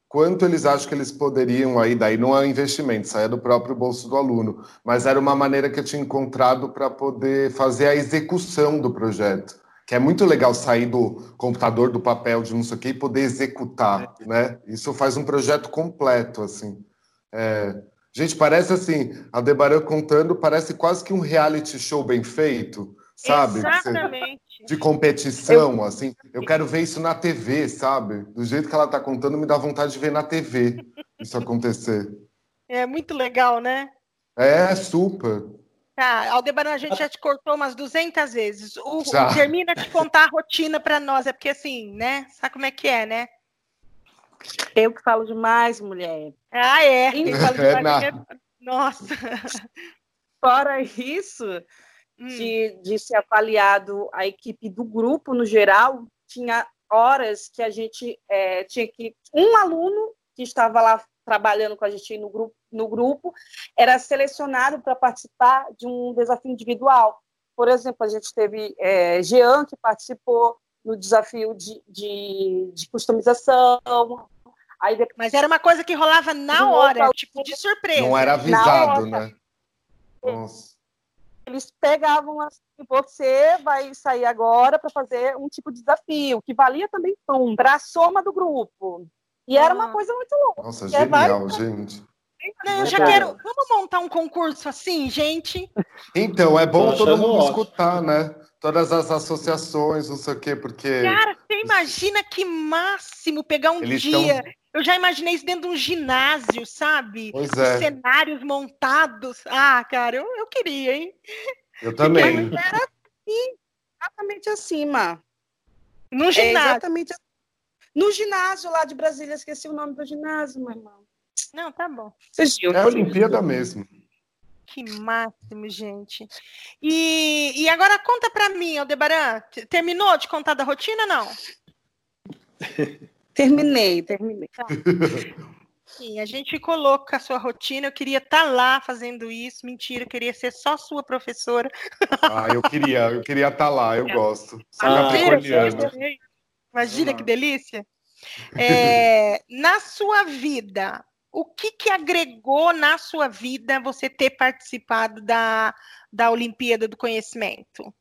quanto eles acham que eles poderiam aí, daí não é um investimento, saia do próprio bolso do aluno, mas era uma maneira que eu tinha encontrado para poder fazer a execução do projeto que é muito legal sair do computador, do papel, de não sei o quê, e poder executar, né? Isso faz um projeto completo, assim. É, gente, parece assim, a Debaran contando, parece quase que um reality show bem feito, sabe? Exatamente. De competição, eu... assim. Eu quero ver isso na TV, sabe? Do jeito que ela está contando, me dá vontade de ver na TV isso acontecer. É muito legal, né? É, super. Tá, Aldebaran, a gente já te cortou umas 200 vezes. O, o termina de contar a rotina para nós, é porque assim, né? Sabe como é que é, né? Eu que falo demais, mulher. Ah, é. Quem fala demais, é, Nossa. Fora isso, hum. de, de ser avaliado a equipe do grupo no geral, tinha horas que a gente é, tinha que. Um aluno que estava lá trabalhando com a gente no grupo, no grupo era selecionado para participar de um desafio individual. Por exemplo, a gente teve é, Jean, que participou no desafio de, de, de customização. Aí depois... Mas era uma coisa que rolava na hora, tipo de surpresa. Não era avisado, né? Nossa. Eles pegavam assim, você vai sair agora para fazer um tipo de desafio, que valia também para a soma do grupo. E era uma ah. coisa muito louca. Nossa, genial, gente. Não, eu já quero. Vamos montar um concurso assim, gente? Então, é bom todo mundo escutar, né? Todas as associações, não sei o quê, porque. Cara, você imagina que máximo pegar um Eles dia. Tão... Eu já imaginei isso dentro de um ginásio, sabe? Pois é. Os cenários montados. Ah, cara, eu, eu queria, hein? Eu também. Era assim, exatamente assim, Má. No é ginásio. É exatamente assim. No ginásio lá de Brasília, esqueci o nome do ginásio, meu irmão. Não, tá bom. É a Olimpíada mesmo. Que máximo, gente. E, e agora conta para mim, Aldebaran, terminou de contar da rotina, não? Terminei, terminei. Tá. Sim, a gente coloca a sua rotina. Eu queria estar tá lá fazendo isso. Mentira, eu queria ser só sua professora. Ah, eu queria, eu queria estar tá lá, eu gosto. Ah, Imagina que delícia. É, na sua vida, o que, que agregou na sua vida você ter participado da, da Olimpíada do Conhecimento?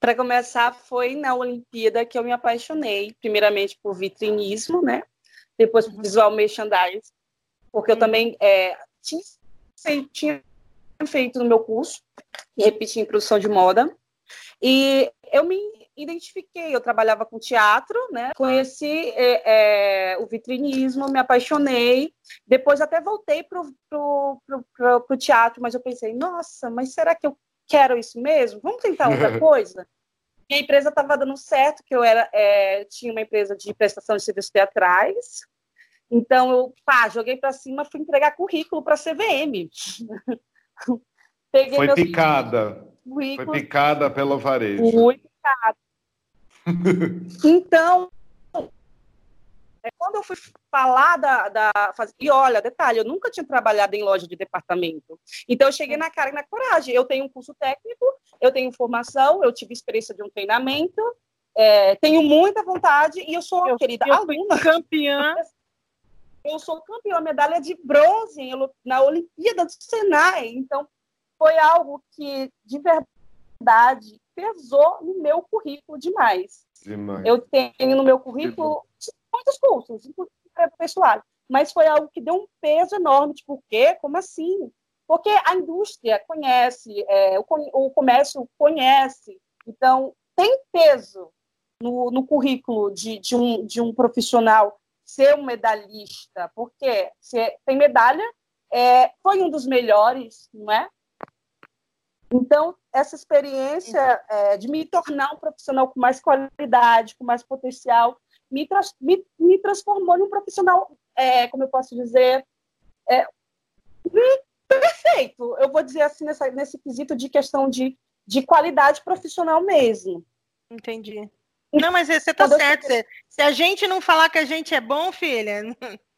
Para começar, foi na Olimpíada que eu me apaixonei, primeiramente por vitrinismo, né? Depois por uhum. visual merchandising, porque eu uhum. também é, tinha, tinha feito no meu curso, repeti em produção de moda, e eu me identifiquei. Eu trabalhava com teatro, né? Conheci é, é, o vitrinismo, me apaixonei. Depois até voltei para o teatro, mas eu pensei, nossa, mas será que eu quero isso mesmo? Vamos tentar outra coisa? a empresa estava dando certo, que eu era é, tinha uma empresa de prestação de serviços teatrais. Então eu pá, joguei para cima, fui entregar currículo para a CVM. Peguei Foi picada. Foi picada pelo varejo. Fui picada. Então, é, quando eu fui falar da, da. E olha, detalhe, eu nunca tinha trabalhado em loja de departamento. Então, eu cheguei na cara e na coragem. Eu tenho um curso técnico, eu tenho formação, eu tive experiência de um treinamento, é, tenho muita vontade e eu sou eu, querida eu aluna. campeã. Eu sou campeã, medalha de bronze na Olimpíada do Senai. Então, foi algo que, de verdade, pesou no meu currículo demais. demais. Eu tenho no meu currículo muitos cursos, inclusive pessoal, mas foi algo que deu um peso enorme, tipo, o quê? Como assim? Porque a indústria conhece, é, o, o, comércio conhece, então tem peso no, no currículo de, de, um, de um profissional ser um medalhista, porque se tem medalha, é, foi um dos melhores, não é? Então, essa experiência é, de me tornar um profissional com mais qualidade, com mais potencial, me, tra me, me transformou em um profissional, é, como eu posso dizer, é, perfeito. Eu vou dizer assim, nessa, nesse quesito de questão de, de qualidade profissional mesmo. Entendi. Não, mas você está certo. Se, se a gente não falar que a gente é bom, filha.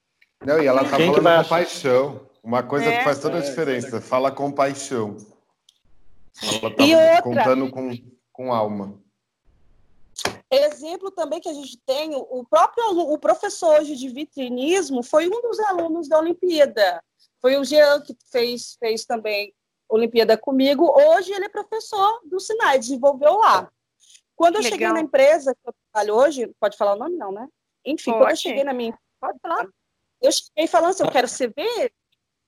Não, e ela está falando com paixão. Uma coisa é, que faz toda a diferença. Fala com paixão. Ela tá e outra, contando com, com alma. Exemplo também que a gente tem, o próprio o professor hoje de vitrinismo foi um dos alunos da Olimpíada. Foi o Jean que fez, fez também Olimpíada comigo. Hoje ele é professor do Sinai, desenvolveu lá. Quando eu Legal. cheguei na empresa que eu trabalho hoje, pode falar o nome não, né? Enfim, pode. quando eu cheguei na minha... Pode falar? eu cheguei falando assim, eu quero ser ver,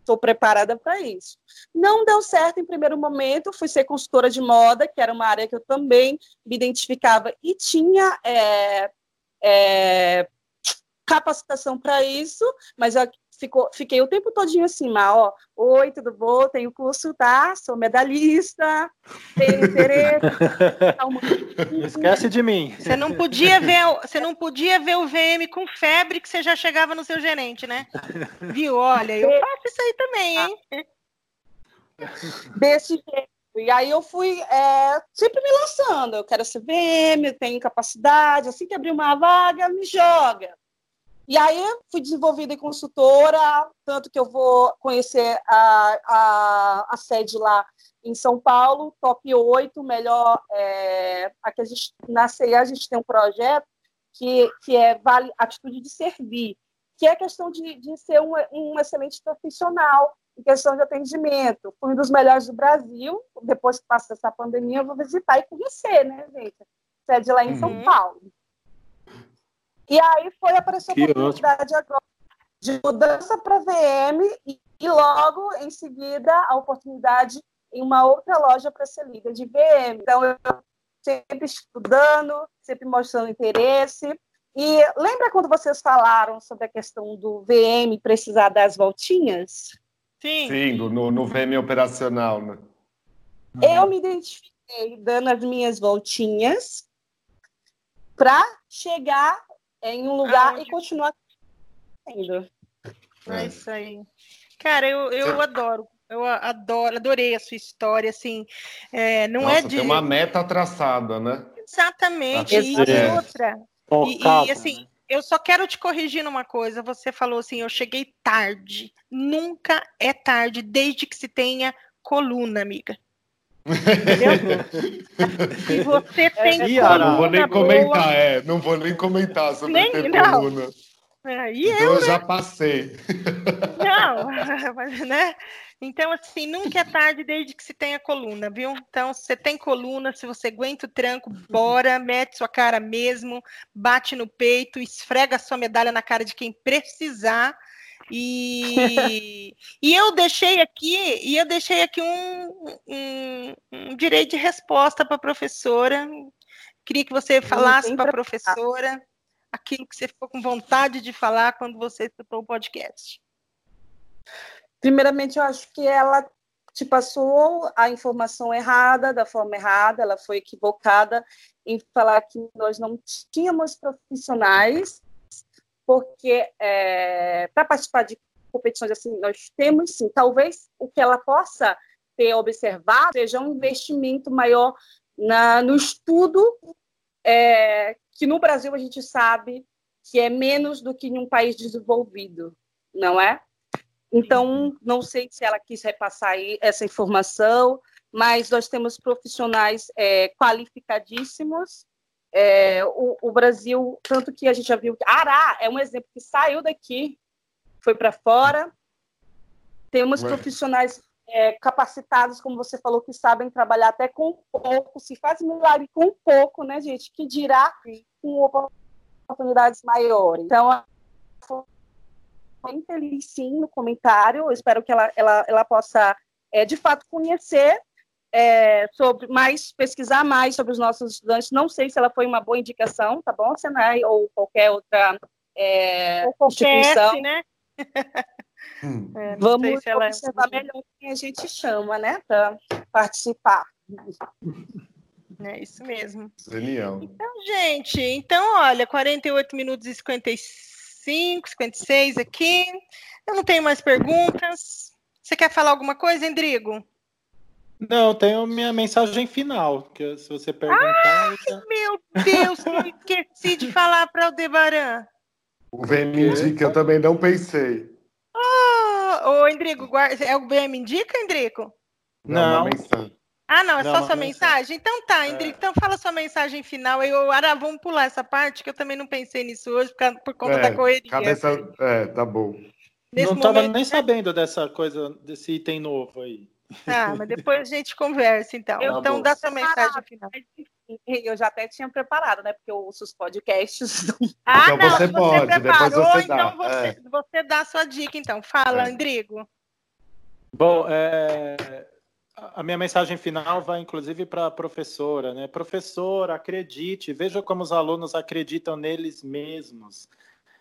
estou preparada para isso. Não deu certo em primeiro momento, fui ser consultora de moda, que era uma área que eu também me identificava e tinha é, é, capacitação para isso, mas eu ficou, fiquei o tempo todinho assim, ó, oi, tudo bom? Tenho curso, tá? Sou medalhista, tenho interesse. Esquece de mim. Você não podia ver, você não podia ver o VM com febre que você já chegava no seu gerente, né? Viu? Olha, eu faço isso aí também, hein? Desse jeito. E aí eu fui é, sempre me lançando. Eu quero ser VM, eu tenho capacidade. Assim que abrir uma vaga, me joga. E aí fui desenvolvida em consultora, tanto que eu vou conhecer a, a, a sede lá em São Paulo, top 8, melhor. É, aqui a gente, na CEA a gente tem um projeto que, que é vale, atitude de servir, que é questão de, de ser um, um excelente profissional em questão de atendimento. Fui um dos melhores do Brasil. Depois que passa essa pandemia, eu vou visitar e conhecer, né, gente? Sede lá em uhum. São Paulo. E aí foi aparecer a oportunidade agora de mudança para VM e, e, logo em seguida a oportunidade em uma outra loja para ser líder de VM. Então eu sempre estudando, sempre mostrando interesse. E lembra quando vocês falaram sobre a questão do VM precisar das voltinhas? Sim. Sim, no, no VM operacional. Né? Eu me identifiquei dando as minhas voltinhas para chegar em um lugar e continuar sendo. É isso aí. Cara, eu, eu adoro. Eu adoro, adorei a sua história, assim, é, não Nossa, é de... tem uma meta traçada, né? Exatamente, e, é. outra, e, e, assim, né? eu só quero te corrigir numa coisa, você falou assim, eu cheguei tarde, nunca é tarde, desde que se tenha coluna, amiga. Se você tem é, não vou nem comentar, boa, é, não vou nem comentar sobre nem, ter não. coluna. É, então eu, eu né? já passei. Não, mas, né? Então, assim, nunca é tarde desde que se tenha coluna, viu? Então, se você tem coluna, se você aguenta o tranco, bora, mete sua cara mesmo, bate no peito, esfrega a sua medalha na cara de quem precisar, e, e eu deixei aqui, e eu deixei aqui um, um, um direito de resposta para a professora. Queria que você falasse para a professora aquilo que você ficou com vontade de falar quando você escutou o podcast. Primeiramente, eu acho que ela te passou a informação errada, da forma errada, ela foi equivocada em falar que nós não tínhamos profissionais porque é, para participar de competições assim, nós temos sim, talvez o que ela possa ter observado seja um investimento maior na, no estudo, é, que no Brasil a gente sabe que é menos do que em um país desenvolvido, não é? Então, não sei se ela quis repassar essa informação, mas nós temos profissionais é, qualificadíssimos é, o, o, Brasil, tanto que a gente já viu que Ará é um exemplo que saiu daqui, foi para fora. Temos Ué. profissionais é, capacitados, como você falou, que sabem trabalhar até com pouco, se faz milagre com pouco, né, gente? Que dirá com oportunidades maiores. Então, bem feliz sim no comentário. Eu espero que ela, ela, ela possa, é, de fato, conhecer é, sobre mais pesquisar mais sobre os nossos estudantes. Não sei se ela foi uma boa indicação, tá bom, Senai ou qualquer outra é, ou qualquer instituição, né? Hum. É, Vamos se ela... É observar melhor quem a gente chama, né, para participar. É isso mesmo. Genial. Então, gente, então, olha, 48 minutos e 55, 56 aqui. Eu não tenho mais perguntas. Você quer falar alguma coisa, Endrigo? Não, tenho minha mensagem final, que se você perguntar. Ai, já... meu Deus, eu esqueci de falar para o Debaran. O VM Indica, eu também não pensei. Oh, ô, Endrico, guarda... é o VM Indica, Endrico? Não. não. Ah, não, é não, só sua mensagem? Então tá, Endrico, é. então fala sua mensagem final. Eu, Ara, vamos pular essa parte, que eu também não pensei nisso hoje, por, por conta é, da correria. Cabeça... É, tá bom. Nesse não estava momento... nem sabendo dessa coisa, desse item novo aí. Ah, mas depois a gente conversa, então. Eu, então, dá sua mensagem final. Eu já até tinha preparado, né? Porque eu ouço os podcasts. Do... Ah, então não, você, você pode, preparou, depois você dá. Então você, é. você dá a sua dica, então. Fala, é. Andrigo. Bom, é, a minha mensagem final vai inclusive para a professora, né? Professora, acredite, veja como os alunos acreditam neles mesmos.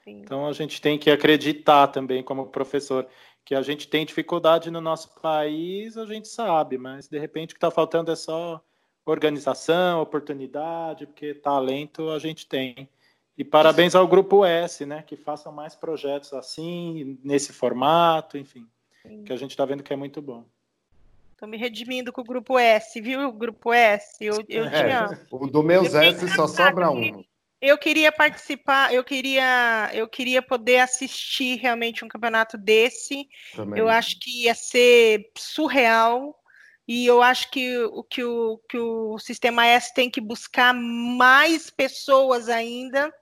Sim. Então a gente tem que acreditar também como professor que a gente tem dificuldade no nosso país, a gente sabe, mas de repente o que está faltando é só organização, oportunidade, porque talento a gente tem. E parabéns ao Grupo S, né, que façam mais projetos assim, nesse formato, enfim, Sim. que a gente está vendo que é muito bom. Estou me redimindo com o Grupo S, viu, Grupo S? Eu, eu é, O do meus S só sobra um. Eu queria participar, eu queria, eu queria poder assistir realmente um campeonato desse. Também. Eu acho que ia ser surreal. E eu acho que o que o, que o Sistema S tem que buscar mais pessoas ainda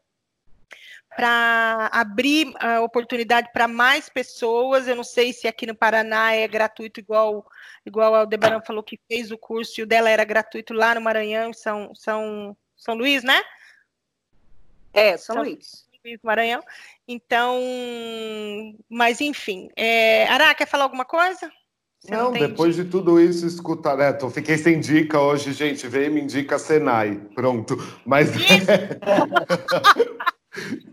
para abrir a oportunidade para mais pessoas. Eu não sei se aqui no Paraná é gratuito, igual, igual o Aldebaran falou que fez o curso, e o dela era gratuito lá no Maranhão, São, São, São Luís, né? É, São, São Luís. Luís Maranhão. Então, mas enfim. É... Ará, quer falar alguma coisa? Você não, não depois de tudo isso, escuta, né? Tô, fiquei sem dica hoje, gente. Veio me indica Senai. Pronto. Mas.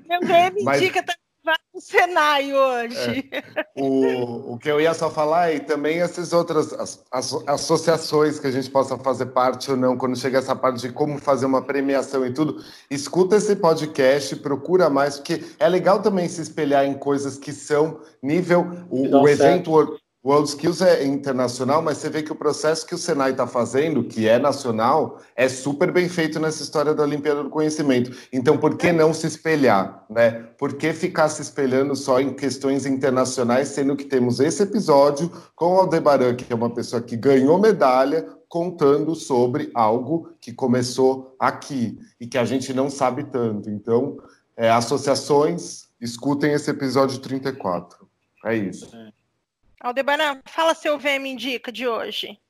Meu veio me Mas... indica também vai no Senai hoje. É. O, o que eu ia só falar é também essas outras as, as, associações que a gente possa fazer parte ou não, quando chega essa parte de como fazer uma premiação e tudo, escuta esse podcast, procura mais, porque é legal também se espelhar em coisas que são nível. O, o evento. O World Skills é internacional, mas você vê que o processo que o Senai está fazendo, que é nacional, é super bem feito nessa história da Olimpíada do Conhecimento. Então, por que não se espelhar? Né? Por que ficar se espelhando só em questões internacionais, sendo que temos esse episódio com o Aldebaran, que é uma pessoa que ganhou medalha, contando sobre algo que começou aqui e que a gente não sabe tanto. Então, é, associações, escutem esse episódio 34. É isso. É. Aldebaran, fala seu VM indica de hoje.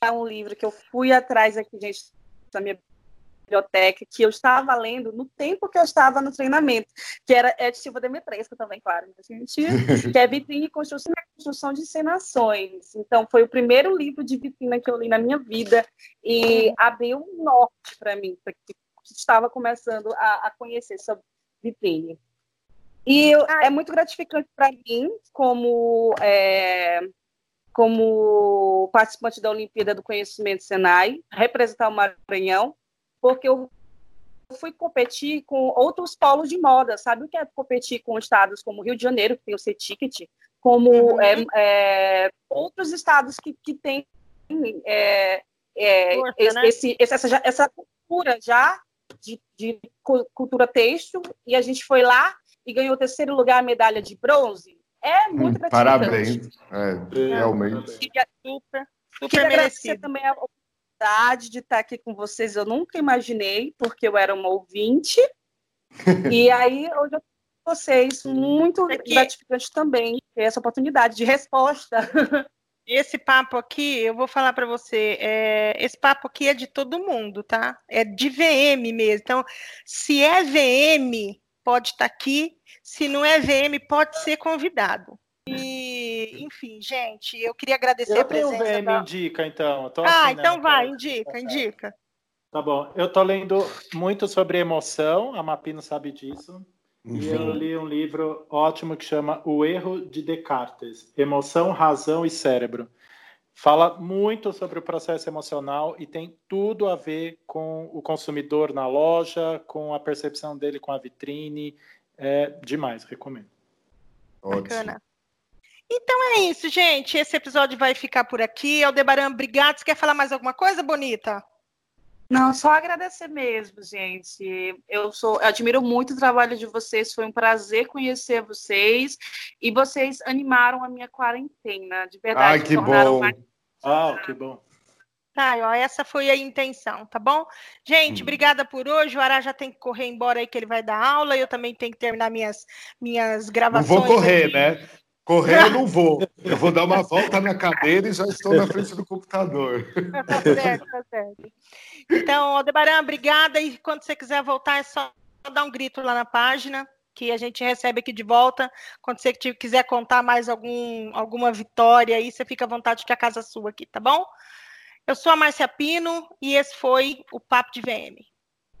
É um livro que eu fui atrás aqui, gente, da minha biblioteca, que eu estava lendo no tempo que eu estava no treinamento, que era é de Silva Demetresco também, claro, né, gente, que é Vitrine e Construção, Construção de Encenações. Então, foi o primeiro livro de vitrina que eu li na minha vida e abriu um norte para mim, porque estava começando a, a conhecer sobre vitrine. E é muito gratificante para mim, como, é, como participante da Olimpíada do Conhecimento Senai, representar o Maranhão, porque eu fui competir com outros polos de moda. Sabe o que é competir com estados como Rio de Janeiro, que tem o C-Ticket, como uhum. é, é, outros estados que, que têm é, é, esse, né? esse, essa, essa cultura já de, de cultura têxtil, e a gente foi lá e ganhou terceiro lugar a medalha de bronze. É muito hum, Parabéns, é, realmente. Queria super, super agradecer também a oportunidade de estar aqui com vocês. Eu nunca imaginei, porque eu era uma ouvinte. e aí, hoje eu com vocês, muito aqui. gratificante também ter essa oportunidade de resposta. Esse papo aqui, eu vou falar para você, é, esse papo aqui é de todo mundo, tá? É de VM mesmo. Então, se é VM, pode estar tá aqui, se não é VM, pode ser convidado. E, enfim, gente, eu queria agradecer eu a presença. Tenho VM da... indica, então. ah, então vai, indica, indica. Tá bom. Eu tô lendo muito sobre emoção, a Mapino sabe disso. Uhum. E eu li um livro ótimo que chama O Erro de Descartes: Emoção, Razão e Cérebro fala muito sobre o processo emocional e tem tudo a ver com o consumidor na loja, com a percepção dele com a vitrine. É demais, recomendo. Bacana. Então é isso, gente. Esse episódio vai ficar por aqui. Aldebaran, obrigado. Você quer falar mais alguma coisa, Bonita? Não, só agradecer mesmo, gente. Eu sou, eu admiro muito o trabalho de vocês. Foi um prazer conhecer vocês e vocês animaram a minha quarentena. De verdade, Ai, que bom. Mais ah, que bom. Tá, ó, essa foi a intenção, tá bom? Gente, hum. obrigada por hoje. O Ará já tem que correr embora aí, que ele vai dar aula. Eu também tenho que terminar minhas, minhas gravações. Não vou correr, aqui. né? Correr eu não vou. Eu vou dar uma volta na cadeira e já estou na frente do computador. Tá certo, tá certo. Então, Aldebaran, obrigada. E quando você quiser voltar, é só dar um grito lá na página, que a gente recebe aqui de volta. Quando você quiser contar mais algum, alguma vitória aí, você fica à vontade que a casa é sua aqui, tá bom? Eu sou a Márcia Pino e esse foi o Papo de VM.